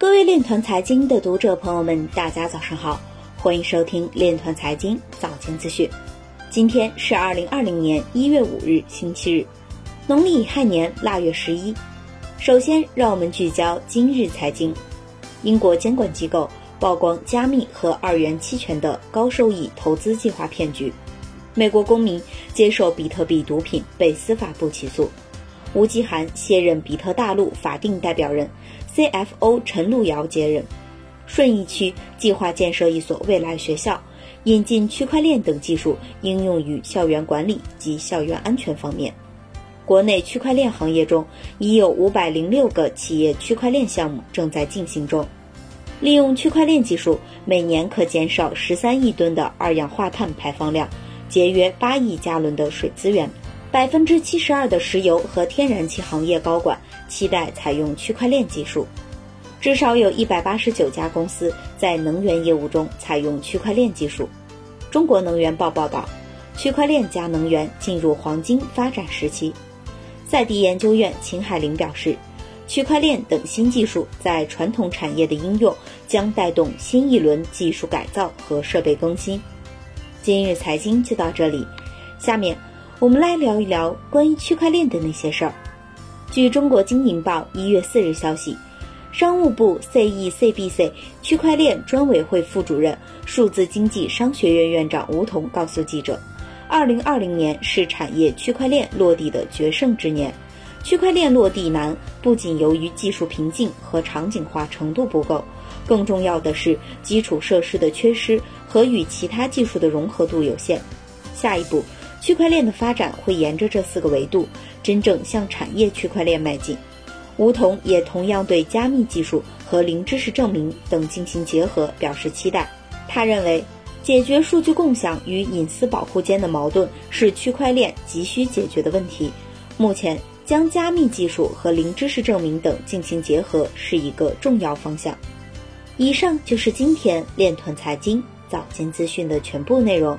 各位链团财经的读者朋友们，大家早上好，欢迎收听链团财经早间资讯。今天是二零二零年一月五日，星期日，农历乙亥年腊月十一。首先，让我们聚焦今日财经。英国监管机构曝光加密和二元期权的高收益投资计划骗局。美国公民接受比特币毒品被司法部起诉。吴继涵卸任比特大陆法定代表人，CFO 陈路遥接任。顺义区计划建设一所未来学校，引进区块链等技术应用于校园管理及校园安全方面。国内区块链行业中已有五百零六个企业区块链项目正在进行中。利用区块链技术，每年可减少十三亿吨的二氧化碳排放量，节约八亿加仑的水资源。百分之七十二的石油和天然气行业高管期待采用区块链技术，至少有一百八十九家公司在能源业务中采用区块链技术。中国能源报报道，区块链加能源进入黄金发展时期。赛迪研究院秦海林表示，区块链等新技术在传统产业的应用将带动新一轮技术改造和设备更新。今日财经就到这里，下面。我们来聊一聊关于区块链的那些事儿。据中国经营报一月四日消息，商务部 CECBC 区块链专委会副主任、数字经济商学院院长吴彤告诉记者，二零二零年是产业区块链落地的决胜之年。区块链落地难，不仅由于技术瓶颈和场景化程度不够，更重要的是基础设施的缺失和与其他技术的融合度有限。下一步。区块链的发展会沿着这四个维度，真正向产业区块链迈进。吴彤也同样对加密技术和零知识证明等进行结合表示期待。他认为，解决数据共享与隐私保护间的矛盾是区块链急需解决的问题。目前，将加密技术和零知识证明等进行结合是一个重要方向。以上就是今天链团财经早间资讯的全部内容。